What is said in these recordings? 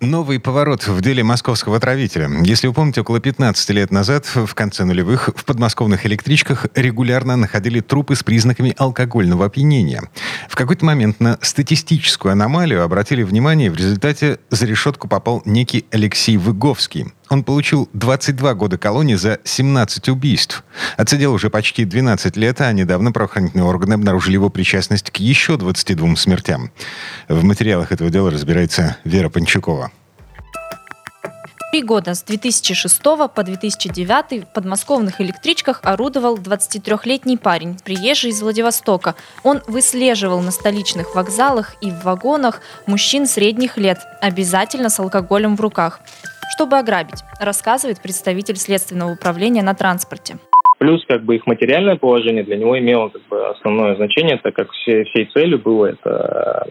Новый поворот в деле московского отравителя. Если вы помните, около 15 лет назад, в конце нулевых, в подмосковных электричках регулярно находили трупы с признаками алкогольного опьянения. В какой-то момент на статистическую аномалию обратили внимание, в результате за решетку попал некий Алексей Выговский. Он получил 22 года колонии за 17 убийств. Отсидел уже почти 12 лет, а недавно правоохранительные органы обнаружили его причастность к еще 22 смертям. В материалах этого дела разбирается Вера Панчукова. Три года с 2006 по 2009 в подмосковных электричках орудовал 23-летний парень, приезжий из Владивостока. Он выслеживал на столичных вокзалах и в вагонах мужчин средних лет, обязательно с алкоголем в руках чтобы ограбить, рассказывает представитель Следственного управления на транспорте. Плюс как бы их материальное положение для него имело как бы основное значение, так как все, всей целью было это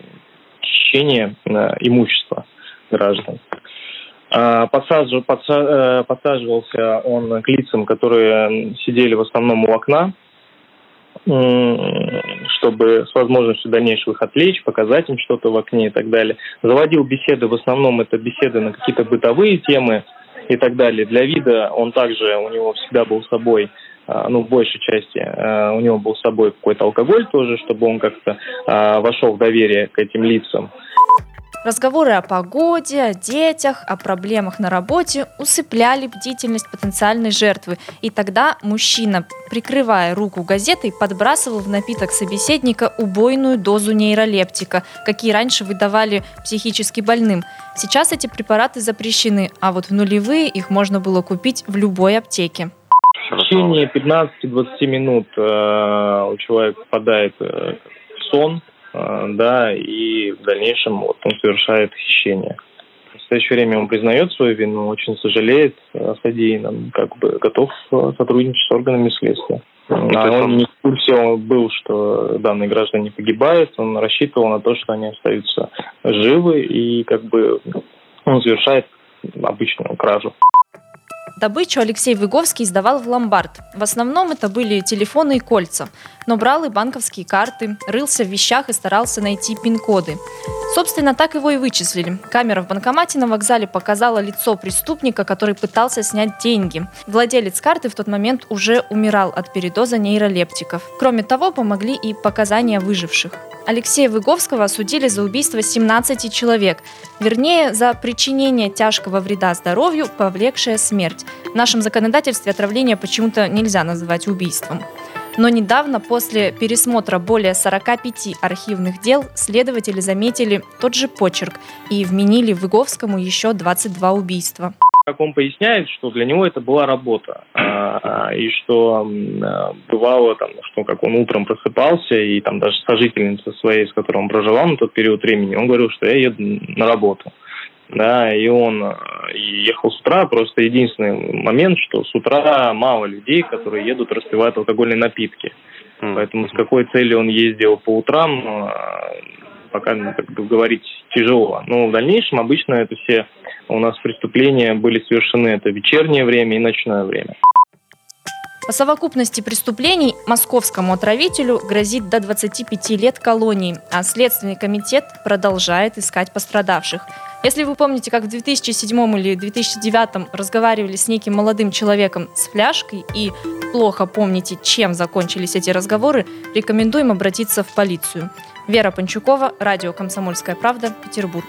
хищение э, имущества граждан. А, э, подсаживался он к лицам, которые сидели в основном у окна, чтобы с возможностью дальнейшего их отвлечь, показать им что-то в окне и так далее. Заводил беседы, в основном это беседы на какие-то бытовые темы и так далее. Для вида он также, у него всегда был с собой а, ну, в большей части а, у него был с собой какой-то алкоголь тоже, чтобы он как-то а, вошел в доверие к этим лицам. Разговоры о погоде, о детях, о проблемах на работе усыпляли бдительность потенциальной жертвы. И тогда мужчина, прикрывая руку газетой, подбрасывал в напиток собеседника убойную дозу нейролептика, какие раньше выдавали психически больным. Сейчас эти препараты запрещены, а вот в нулевые их можно было купить в любой аптеке. В течение 15-20 минут э, у человека попадает э, сон, да, и в дальнейшем вот он совершает хищение. В настоящее время он признает свою вину, очень сожалеет о содеянном, как бы готов э, сотрудничать с органами следствия. А он не в курсе был, что данные граждане погибают, он рассчитывал на то, что они остаются живы, и как бы он совершает обычную кражу. Добычу Алексей Выговский сдавал в ломбард. В основном это были телефоны и кольца, но брал и банковские карты, рылся в вещах и старался найти пин-коды. Собственно, так его и вычислили. Камера в банкомате на вокзале показала лицо преступника, который пытался снять деньги. Владелец карты в тот момент уже умирал от передоза нейролептиков. Кроме того, помогли и показания выживших. Алексея Выговского осудили за убийство 17 человек, вернее, за причинение тяжкого вреда здоровью, повлекшее смерть. В нашем законодательстве отравление почему-то нельзя называть убийством. Но недавно, после пересмотра более 45 архивных дел, следователи заметили тот же почерк и вменили Выговскому еще 22 убийства как он поясняет, что для него это была работа, а, и что а, бывало там, что как он утром просыпался, и там даже сожительница своей, с которой он проживал на тот период времени, он говорил, что я еду на работу. Да, и он и ехал с утра, просто единственный момент, что с утра мало людей, которые едут, распивают алкогольные напитки. Поэтому с какой целью он ездил по утрам, пока как бы, говорить тяжело. Но в дальнейшем обычно это все у нас преступления были совершены это вечернее время и ночное время. По совокупности преступлений московскому отравителю грозит до 25 лет колонии, а Следственный комитет продолжает искать пострадавших. Если вы помните, как в 2007 или 2009 разговаривали с неким молодым человеком с фляжкой и плохо помните, чем закончились эти разговоры, рекомендуем обратиться в полицию. Вера Панчукова, радио «Комсомольская правда», Петербург.